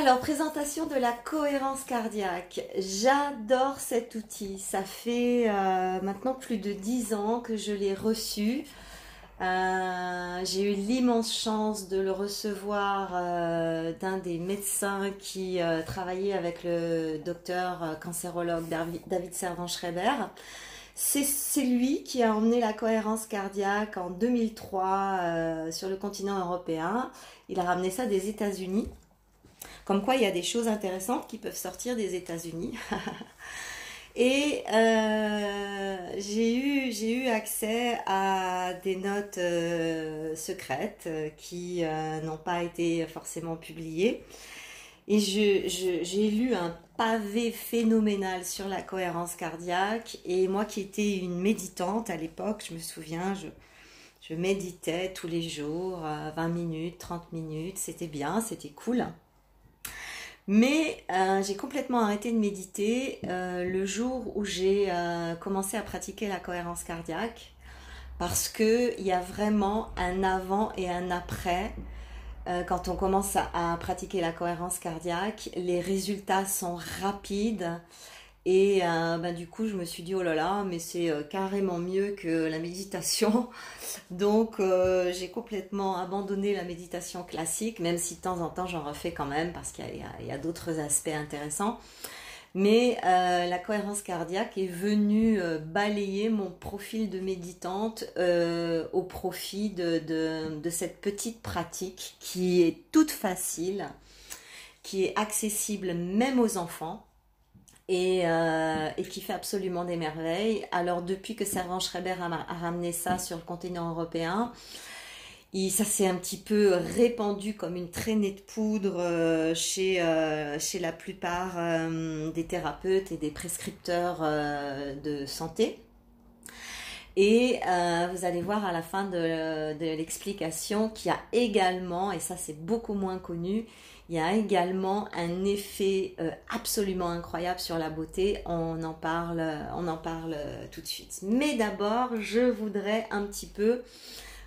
Alors, présentation de la cohérence cardiaque. J'adore cet outil. Ça fait euh, maintenant plus de 10 ans que je l'ai reçu. Euh, j'ai eu l'immense chance de le recevoir euh, d'un des médecins qui travaillait avec le docteur cancérologue David Servan-Schreiber. C'est lui qui a emmené la cohérence cardiaque en 2003 sur le continent européen. Il a ramené ça des États-Unis. Comme quoi, il y a des choses intéressantes qui peuvent sortir des États-Unis. Et euh, j'ai eu, accès à des notes euh, secrètes euh, qui n'ont pas été forcément publiées. Et j'ai lu un pavé phénoménal sur la cohérence cardiaque. Et moi qui étais une méditante à l'époque, je me souviens, je méditais tous les jours, 20 minutes, 30 minutes. C'était bien, c'était cool. Mais euh, j'ai complètement arrêté de méditer euh, le jour où j'ai euh, commencé à pratiquer la cohérence cardiaque parce qu'il y a vraiment un avant et un après. quand on commence à, pratiquer la cohérence cardiaque, les résultats sont rapides et euh, ben, du coup, je me suis dit, oh là là, mais c'est euh, carrément mieux que la méditation. Donc, euh, j'ai complètement abandonné la méditation classique, même si de temps en temps, j'en refais quand même, parce qu'il y a, d'autres aspects intéressants. Mais la cohérence cardiaque est venue balayer mon profil de méditante au profit de cette petite pratique qui est toute facile, qui est accessible même aux enfants euh, et, qui fait absolument des merveilles. Alors depuis que Servan Schreiber a, ramené ça sur le continent européen, ça s'est un petit peu répandu comme une traînée de poudre euh, chez, euh, chez la plupart des thérapeutes et des prescripteurs de santé. Et vous allez voir à la fin de l'explication qu'il y a également, et ça c'est beaucoup moins connu, il y a également un effet euh, absolument incroyable sur la beauté. On en parle, on en parle euh, tout de suite. Mais d'abord, je voudrais un petit peu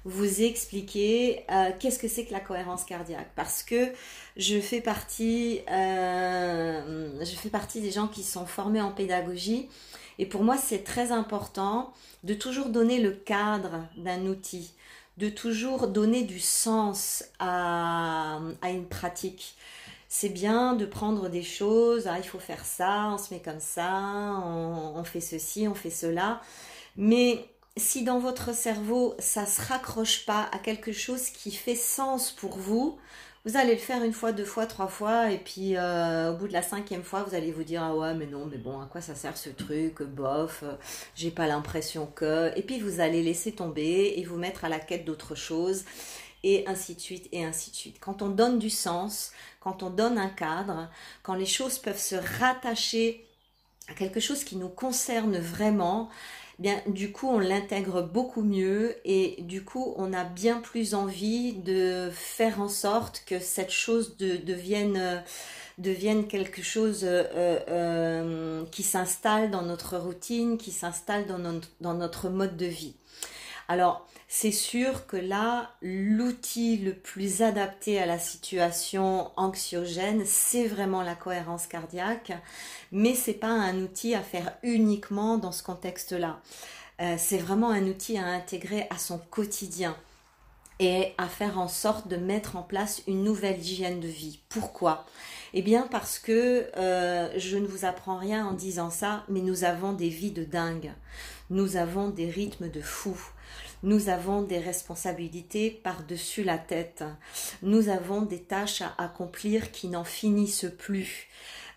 vous expliquer euh, qu'est-ce que c'est que la cohérence cardiaque parce que je fais partie je fais partie des gens qui sont formés en pédagogie et pour moi c'est très important de toujours donner le cadre d'un outil toujours donner du sens à, une pratique. C'est bien de prendre des choses, ah, il faut faire ça, on se met comme ça, on, on fait ceci, on fait cela. Mais si dans votre cerveau, ça se raccroche pas à quelque chose qui fait sens pour vous, vous allez le faire une fois, deux fois, trois fois, et puis euh, au bout de la cinquième fois, vous allez vous dire ah ouais mais non mais bon à quoi ça sert ce truc, bof, euh, j'ai pas l'impression que, et puis vous allez laisser tomber et vous mettre à la quête d'autre chose, et ainsi de suite et ainsi de suite. Quand on donne du sens, quand on donne un cadre, quand les choses peuvent se rattacher à quelque chose qui nous concerne vraiment, bien du coup on l'intègre beaucoup mieux et du coup on a bien plus envie de faire en sorte que cette chose devienne devienne quelque chose euh, euh, qui s'installe dans notre routine, qui s'installe dans notre, dans notre mode de vie. Alors, c'est sûr que là, l'outil le plus adapté à la situation anxiogène, c'est vraiment la cohérence cardiaque, mais c'est pas un outil à faire uniquement dans ce contexte-là. Euh, c'est vraiment un outil à intégrer à son quotidien et à faire en sorte de mettre en place une nouvelle hygiène de vie. Pourquoi? Eh bien parce que euh, je ne vous apprends rien en disant ça, mais nous avons des vies de dingue. Nous avons des rythmes de fou nous avons des responsabilités par-dessus la tête. Nous avons des tâches à accomplir qui n'en finissent plus.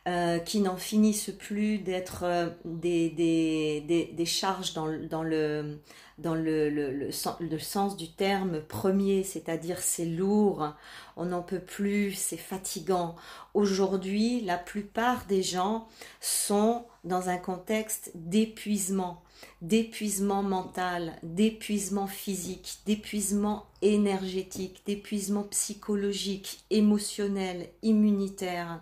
Euh, qui n'en finissent plus d'être euh, des, des, des, charges dans, dans, le, dans le, le, le, sens du terme premier, c'est-à-dire c'est lourd, on n'en peut plus, c'est fatigant. Aujourd'hui, la plupart des gens sont dans un contexte d'épuisement d'épuisement mental, d'épuisement physique, d'épuisement énergétique, d'épuisement psychologique, émotionnel, immunitaire.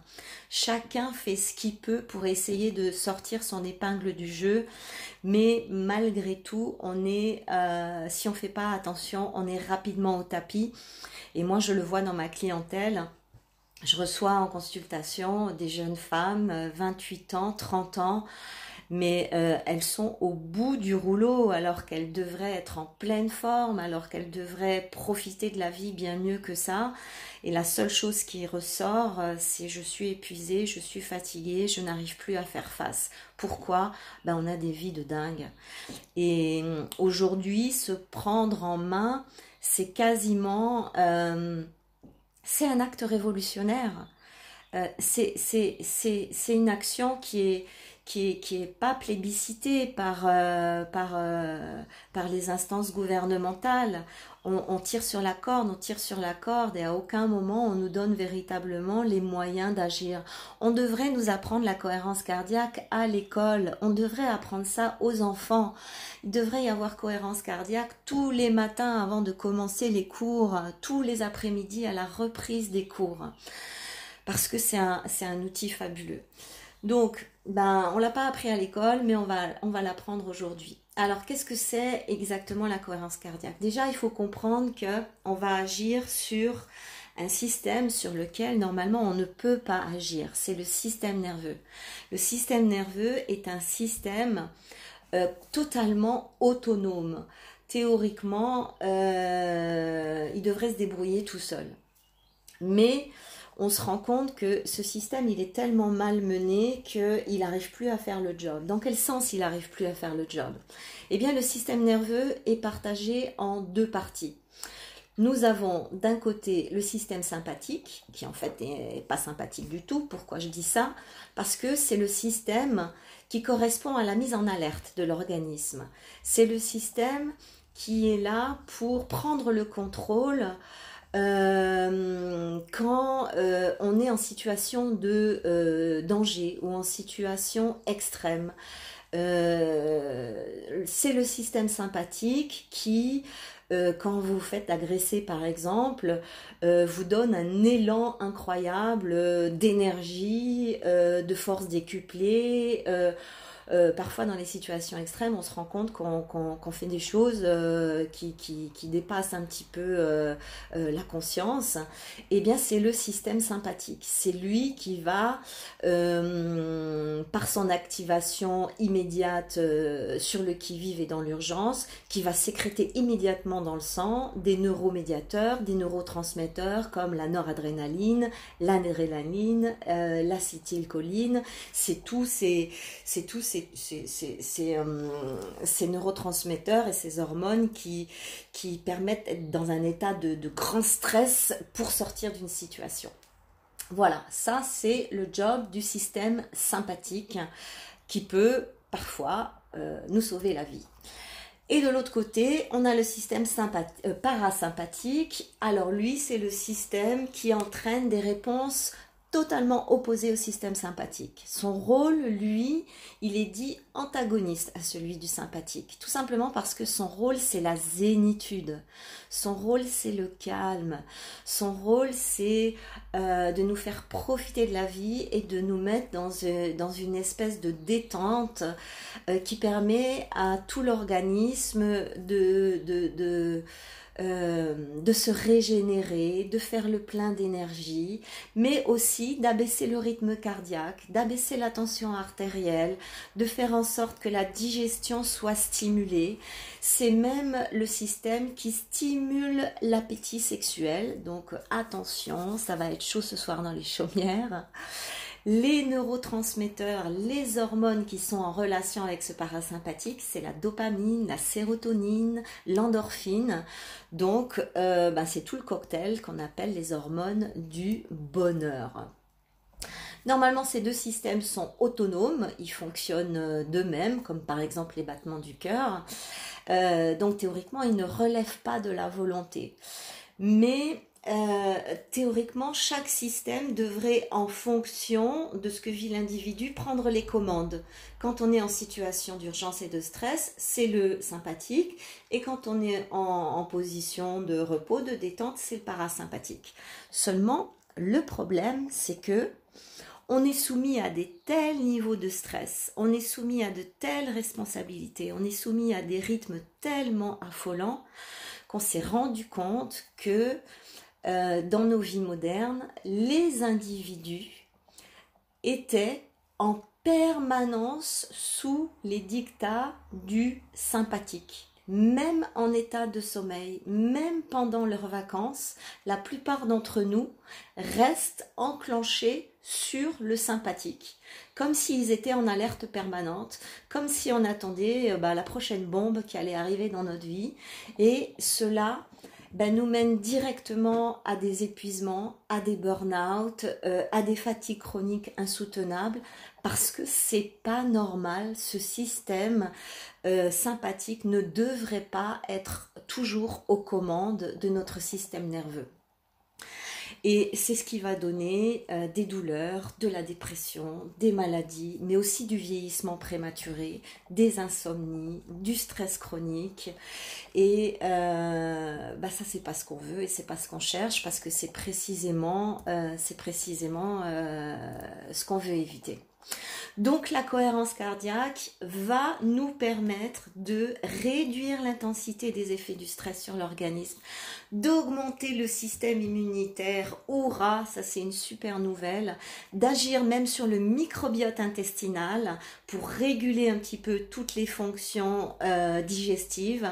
Chacun fait ce qu'il peut pour essayer de sortir son épingle du jeu, mais malgré tout, on est, euh, si on fait pas attention, on est rapidement au tapis. Et moi, je le vois dans ma clientèle je reçois en consultation des jeunes femmes, 28 ans, 30 ans, mais euh, elles sont au bout du rouleau alors qu'elles devraient être en pleine forme, alors qu'elles devraient profiter de la vie bien mieux que ça. Et la seule chose qui ressort, euh, c'est je suis épuisée, je suis fatiguée, je n'arrive plus à faire face. Pourquoi? Ben, On a des vies de dingue. Et euh, aujourd'hui, se prendre en main, c'est quasiment... c'est un acte révolutionnaire. c'est une action qui est qui est, qui est pas plébiscité par, euh, par, euh, par les instances gouvernementales. On, tire sur la corde, on tire sur la corde et à aucun moment on nous donne véritablement les moyens d'agir. On devrait nous apprendre la cohérence cardiaque à l'école, on devrait apprendre ça aux enfants. Il devrait y avoir cohérence cardiaque tous les matins avant de commencer les cours, tous les après-midi à la reprise des cours. Parce que c'est un, un outil fabuleux. Donc, ben, on l'a pas appris à l'école, mais on va, on va l'apprendre aujourd'hui. Alors, qu'est-ce que c'est exactement la cohérence cardiaque? Déjà, il faut comprendre que on va agir sur un système sur lequel normalement on ne peut pas agir. C'est le système nerveux. Le système nerveux est un système euh, totalement autonome. Théoriquement, euh, il devrait se débrouiller tout seul. Mais on se rend compte que ce système, il est tellement mal mené qu'il n'arrive plus à faire le job. Dans quel sens il n'arrive plus à faire le job? Eh bien, le système nerveux est partagé en deux parties. Nous avons d'un côté le système sympathique, qui en fait n'est pas sympathique du tout. Pourquoi je dis ça? Parce que c'est le système qui correspond à la mise en alerte de l'organisme. C'est le système qui est là pour prendre le contrôle euh, quand euh, on est en situation de euh, danger ou en situation extrême. c'est le système sympathique qui, quand vous vous faites agresser par exemple, vous donne un élan incroyable d'énergie, de force décuplée. Euh, parfois dans les situations extrêmes, on se rend compte qu'on fait des choses euh, qui, dépassent un petit peu euh, la conscience. Eh bien, c'est le système sympathique. C'est lui qui va, par son activation immédiate sur le qui-vive et dans l'urgence, qui va sécréter immédiatement dans le sang des neuromédiateurs, des neurotransmetteurs comme la noradrénaline, l'adrénaline, l'acétylcholine. C'est tout, c'est euh, ces, neurotransmetteurs et ces hormones qui, qui permettent d'être dans un état de, grand stress pour sortir d'une situation. Voilà, ça c'est le job du système sympathique qui peut parfois euh, nous sauver la vie. Et de l'autre côté, on a le système euh, parasympathique. Alors lui, c'est le système qui entraîne des réponses totalement opposé au système sympathique. Son rôle, lui, il est dit antagoniste à celui du sympathique, tout simplement parce que son rôle, c'est la zénitude, son rôle, c'est le calme, son rôle, c'est euh, de nous faire profiter de la vie et de nous mettre dans, euh, une espèce de détente euh, qui permet à tout l'organisme de euh, de se régénérer, de faire le plein d'énergie, mais aussi d'abaisser le rythme cardiaque, d'abaisser la tension artérielle, de faire en sorte que la digestion soit stimulée. C'est même le système qui stimule l'appétit sexuel. Donc attention, ça va être chaud ce soir dans les chaumières les neurotransmetteurs, les hormones qui sont en relation avec ce parasympathique, c'est la dopamine, la sérotonine, l'endorphine. Donc, euh, bah, c'est tout le cocktail qu'on appelle les hormones du bonheur. Normalement, ces deux systèmes sont autonomes, ils fonctionnent euh, d'eux-mêmes, comme par exemple les battements du cœur. Euh, donc théoriquement, ils ne relèvent pas de la volonté. Mais euh, théoriquement, chaque système devrait, en fonction de ce que vit l'individu, prendre les commandes. Quand on est en situation d'urgence et de stress, c'est le sympathique, et quand on est en, position de repos, de détente, c'est le parasympathique. Seulement, le problème, c'est que on est soumis à des tels niveaux de stress, on est soumis à de telles responsabilités, on est soumis à des rythmes tellement affolants qu'on s'est rendu compte que euh, dans nos vies modernes, les individus étaient en permanence sous les dictats du sympathique. Même en état de sommeil, même pendant leurs vacances, la plupart d'entre nous restent enclenchés sur le sympathique, comme s'ils étaient en alerte permanente, comme si on attendait euh, bah, la prochaine bombe qui allait arriver dans notre vie. Et cela ben, nous mène directement à des épuisements, à des burn-out, euh, à des fatigues chroniques insoutenables, parce que c'est pas normal. Ce système euh, sympathique ne devrait pas être toujours aux commandes de notre système nerveux. Et c'est ce qui va donner euh, des douleurs, de la dépression, des maladies, mais aussi du vieillissement prématuré, des insomnies, du stress chronique. Et euh, bah ça, c'est pas ce qu'on veut et c'est pas ce qu'on cherche parce que c'est précisément, euh, c'est précisément ce qu'on veut éviter. Donc la cohérence cardiaque va nous permettre de réduire l'intensité des effets du stress sur l'organisme, d'augmenter le système immunitaire, aura, ça c'est une super nouvelle, d'agir même sur le microbiote intestinal pour réguler un petit peu toutes les fonctions euh, digestives.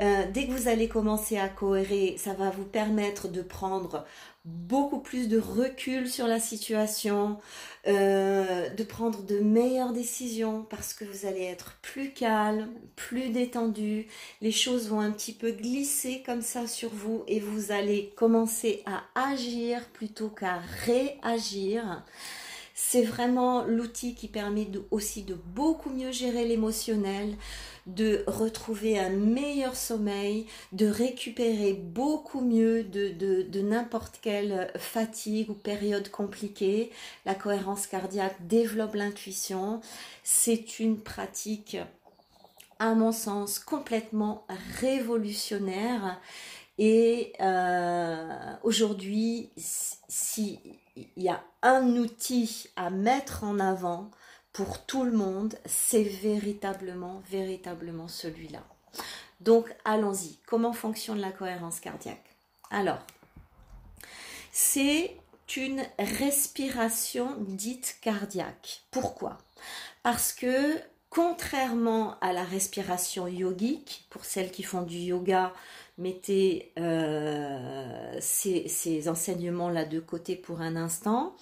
Euh, dès que vous allez commencer à cohérer, ça va vous permettre de prendre beaucoup plus de recul sur la situation, euh, de prendre de meilleures décisions parce que vous allez être plus calme, plus détendu, les choses vont un petit peu glisser comme ça sur vous et vous allez commencer à agir plutôt qu'à réagir. C'est vraiment l'outil qui permet aussi de beaucoup mieux gérer l'émotionnel, de retrouver un meilleur sommeil, de récupérer beaucoup mieux de, n'importe quelle fatigue ou période compliquée. La cohérence cardiaque développe l'intuition. C'est une pratique, à mon sens, complètement révolutionnaire. Et euh, aujourd'hui, s'il y a un outil à mettre en avant pour tout le monde, c'est véritablement, véritablement celui-là. Donc allons-y. Comment fonctionne la cohérence cardiaque? Alors, c'est une respiration dite cardiaque. Pourquoi? Parce que contrairement à la respiration yogique, pour celles qui font du yoga, mettez euh, ces, enseignements-là de côté pour un instant.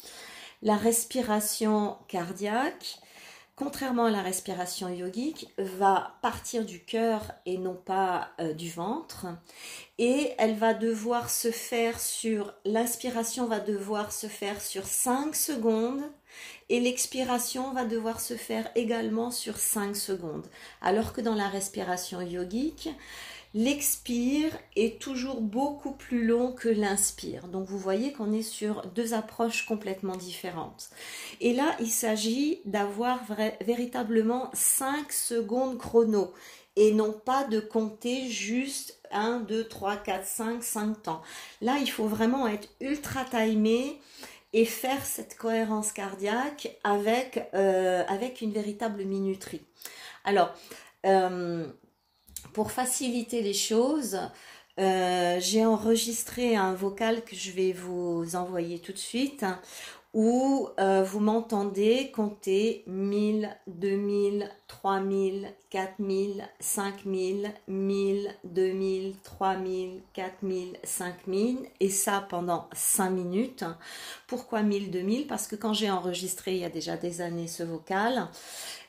La respiration cardiaque, contrairement à la respiration yogique, va partir du cœur et non pas euh, du ventre. Et elle va devoir se faire sur, l'inspiration va devoir se faire sur 5 secondes et l'expiration va devoir se faire également sur 5 secondes. Alors que dans la respiration yogique, L'expire est toujours beaucoup plus long que l'inspire. Donc vous voyez qu'on est sur deux approches complètement différentes. Et là, il s'agit d'avoir véritablement 5 secondes chrono et non pas de compter juste 1, 2, 3, 4, 5, 5 temps. Là, il faut vraiment être ultra timé et faire cette cohérence cardiaque avec, euh, avec une véritable minuterie. Alors, euh, pour faciliter les choses, euh, j'ai enregistré un vocal que je vais vous envoyer tout de suite où euh, vous m'entendez compter 1000, 2000, 3000, 4000, 5000, 1000, 2000, 3000, 4000, 5000 et ça pendant 5 minutes. Pourquoi 1000, 2000 Parce que quand j'ai enregistré il y a déjà des années ce vocal,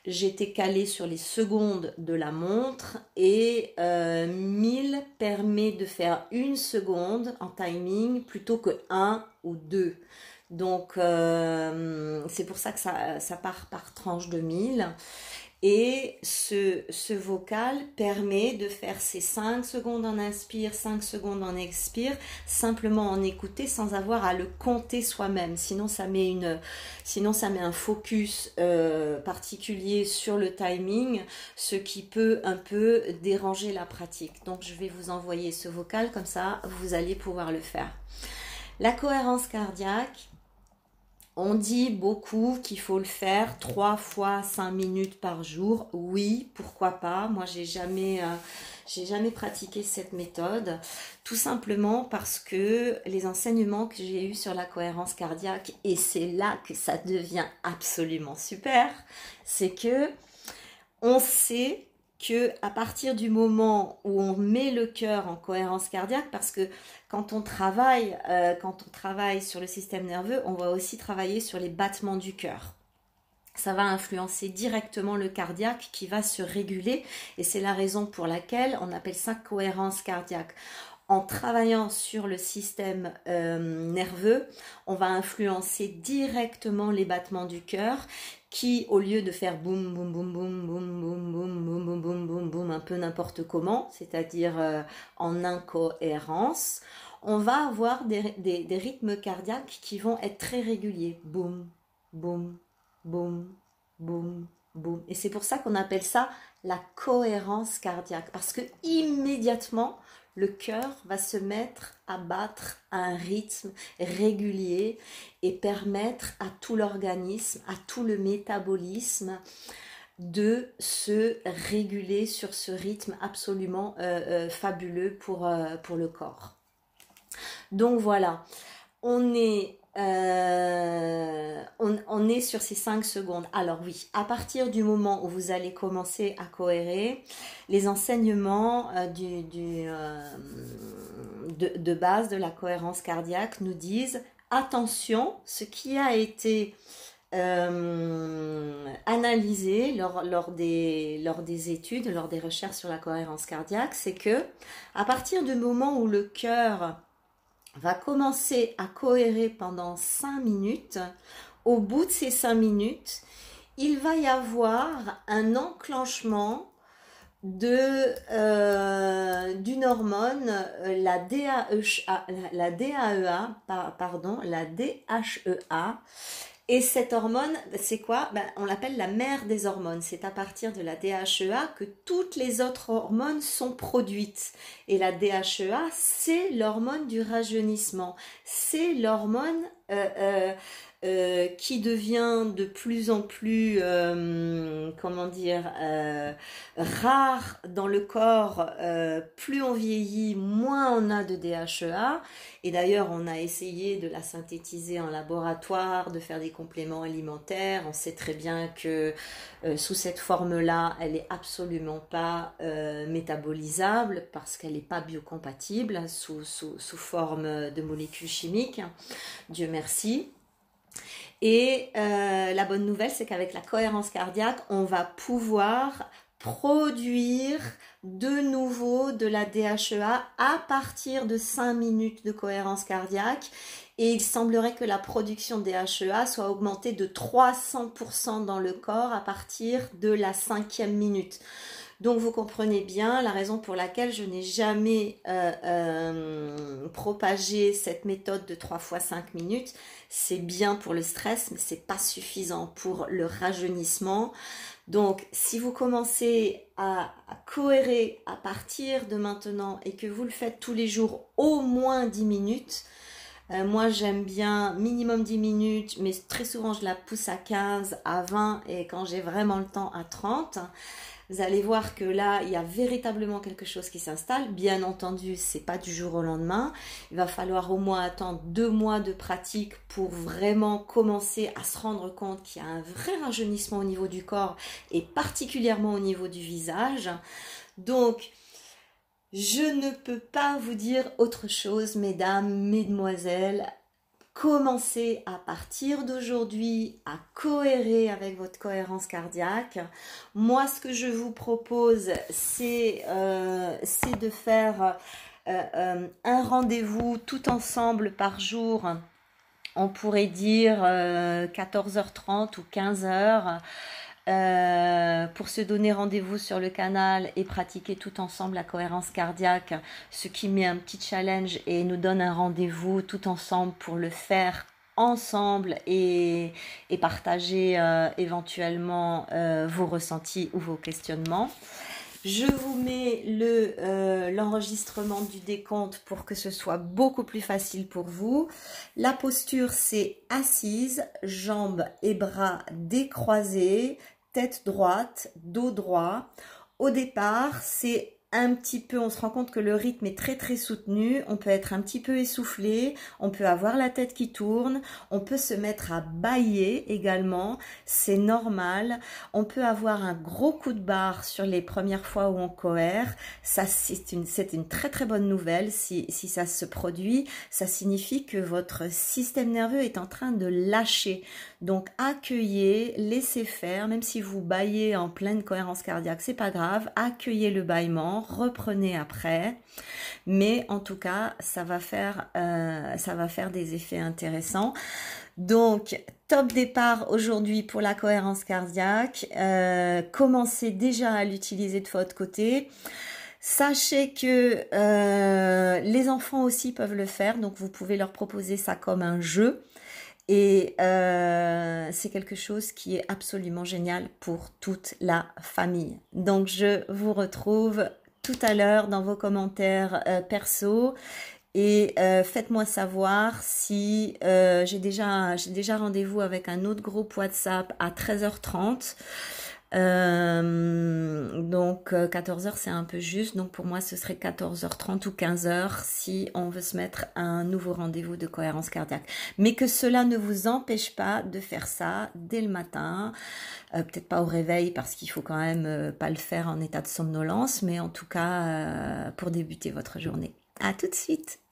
j'étais calée sur les secondes de la montre et 1000 euh, permet de faire une seconde en timing plutôt que 1 ou 2. Donc euh, c'est pour ça que ça, ça, part par tranche de 1000. Et ce, ce, vocal permet de faire ces 5 secondes en inspire, 5 secondes en expire, simplement en écouter sans avoir à le compter soi-même. Sinon, ça met, une, sinon, ça met un focus euh, particulier sur le timing, ce qui peut un peu déranger la pratique. Donc, je vais vous envoyer ce vocal, comme ça, vous allez pouvoir le faire. La cohérence cardiaque, On dit beaucoup qu'il faut le faire trois fois cinq minutes par jour. Oui, pourquoi pas? Moi, j'ai jamais, euh, j'ai jamais pratiqué cette méthode, tout simplement parce que les enseignements que j'ai eus sur la cohérence cardiaque, et c'est là que ça devient absolument super, c'est que on sait que à partir du moment où on met le cœur en cohérence cardiaque, parce que quand on travaille, euh, quand on travaille sur le système nerveux, on va aussi travailler sur les battements du cœur. Ça va influencer directement le cardiaque qui va se réguler et c'est la raison pour laquelle on appelle ça cohérence cardiaque en travaillant sur le système euh, nerveux, on va influencer directement les battements du cœur qui, au lieu de faire boum, boum, boum, boum, boum, boum, boum, boum, boum, boum, boum, boum, un peu n'importe comment, c'est-à-dire euh, en incohérence, on va avoir des, des, rythmes cardiaques qui vont être très réguliers. Boum, boum, boum, boum, boum. Et c'est pour ça qu'on appelle ça la cohérence cardiaque, parce que immédiatement, le cœur va se mettre à battre à un rythme régulier et permettre à tout l'organisme, à tout le métabolisme de se réguler sur ce rythme absolument euh, euh, fabuleux euh, pour le corps. Donc voilà, on est euh, on, est sur ces 5 secondes. Alors oui, à partir du moment où vous allez commencer à cohérer, les enseignements euh, euh, de, base de la cohérence cardiaque nous disent attention, ce qui a été analysé lors, lors, des, lors des études, lors des recherches sur la cohérence cardiaque, c'est que à partir du moment où le cœur va commencer à cohérer pendant 5 minutes. Au bout de ces 5 minutes, il va y avoir un enclenchement de euh, d'une hormone la DAEA, la DAEA pardon la DHEA et cette hormone, c'est quoi? Ben, On l'appelle la mère des hormones. C'est à partir de la DHEA que toutes les autres hormones sont produites. Et la DHEA, c'est l'hormone du rajeunissement. C'est l'hormone euh, euh, euh, qui devient de plus en plus, euh, comment dire, euh, rare dans le corps. plus on vieillit, moins on a de DHEA. Et d'ailleurs, on a essayé de la synthétiser en laboratoire, de faire des compléments alimentaires. On sait très bien que sous cette forme-là, elle est absolument pas métabolisable parce qu'elle n'est pas biocompatible sous, sous, sous forme de molécules chimiques. Dieu merci. Et euh, la bonne nouvelle, c'est qu'avec la cohérence cardiaque, on va pouvoir produire de nouveau de la DHEA à partir de 5 minutes de cohérence cardiaque. Et il semblerait que la production de DHEA soit augmentée de 300% dans le corps à partir de la cinquième minute. Donc vous comprenez bien la raison pour laquelle je n'ai jamais euh, euh, propagé cette méthode de 3 fois 5 minutes. C'est bien pour le stress, mais c'est pas suffisant pour le rajeunissement. Donc si vous commencez à, cohérer à partir de maintenant et que vous le faites tous les jours au moins 10 minutes, euh, moi, j'aime bien minimum 10 minutes, mais très souvent, je la pousse à 15, à 20 et quand j'ai vraiment le temps à 30 vous allez voir que là, il y a véritablement quelque chose qui s'installe. Bien entendu, c'est pas du jour au lendemain. Il va falloir au moins attendre deux mois de pratique pour vraiment commencer à se rendre compte qu'il y a un vrai rajeunissement au niveau du corps et particulièrement au niveau du visage. Donc, je ne peux pas vous dire autre chose, mesdames, mesdemoiselles. Commencez à partir d'aujourd'hui à cohérer avec votre cohérence cardiaque. Moi, ce que je vous propose, c'est euh, de faire euh, euh, un rendez-vous tout ensemble par jour. On pourrait dire 14h30 ou 15h. Euh, pour se donner rendez-vous sur le canal et pratiquer tout ensemble la cohérence cardiaque, ce qui met un petit challenge et nous donne un rendez-vous tout ensemble pour le faire ensemble et, partager euh, éventuellement euh, vos ressentis ou vos questionnements. Je vous mets le l'enregistrement du décompte pour que ce soit beaucoup plus facile pour vous. La posture, c'est assise, jambes et bras décroisés, tête droite, dos droit. Au départ, c'est un petit peu, on se rend compte que le rythme est très très soutenu, on peut être un petit peu essoufflé, on peut avoir la tête qui tourne, on peut se mettre à bailler également, c'est normal, on peut avoir un gros coup de barre sur les premières fois où on coère, ça c'est une, une très très bonne nouvelle si, si ça se produit, ça signifie que votre système nerveux est en train de lâcher, donc accueillez, laissez faire, même si vous baillez en pleine cohérence cardiaque, c'est pas grave, accueillez le bâillement, reprenez après. Mais en tout cas, ça va faire, euh, ça va faire des effets intéressants. Donc, top départ aujourd'hui pour la cohérence cardiaque. Euh, commencez déjà à l'utiliser de votre côté. Sachez que euh, les enfants aussi peuvent le faire, donc vous pouvez leur proposer ça comme un jeu. Et c'est quelque chose qui est absolument génial pour toute la famille. Donc je vous retrouve tout à l'heure dans vos commentaires euh, perso et euh, faites-moi savoir si euh, j'ai déjà, déjà rendez-vous avec un autre groupe WhatsApp à 13h30. Euh, donc 14h c'est un peu juste, donc pour moi ce serait 14h30 ou 15h si on veut se mettre un nouveau rendez-vous de cohérence cardiaque. Mais que cela ne vous empêche pas de faire ça dès le matin, euh, peut-être pas au réveil parce qu'il faut quand même euh, pas le faire en état de somnolence, mais en tout cas pour débuter votre journée. À tout de suite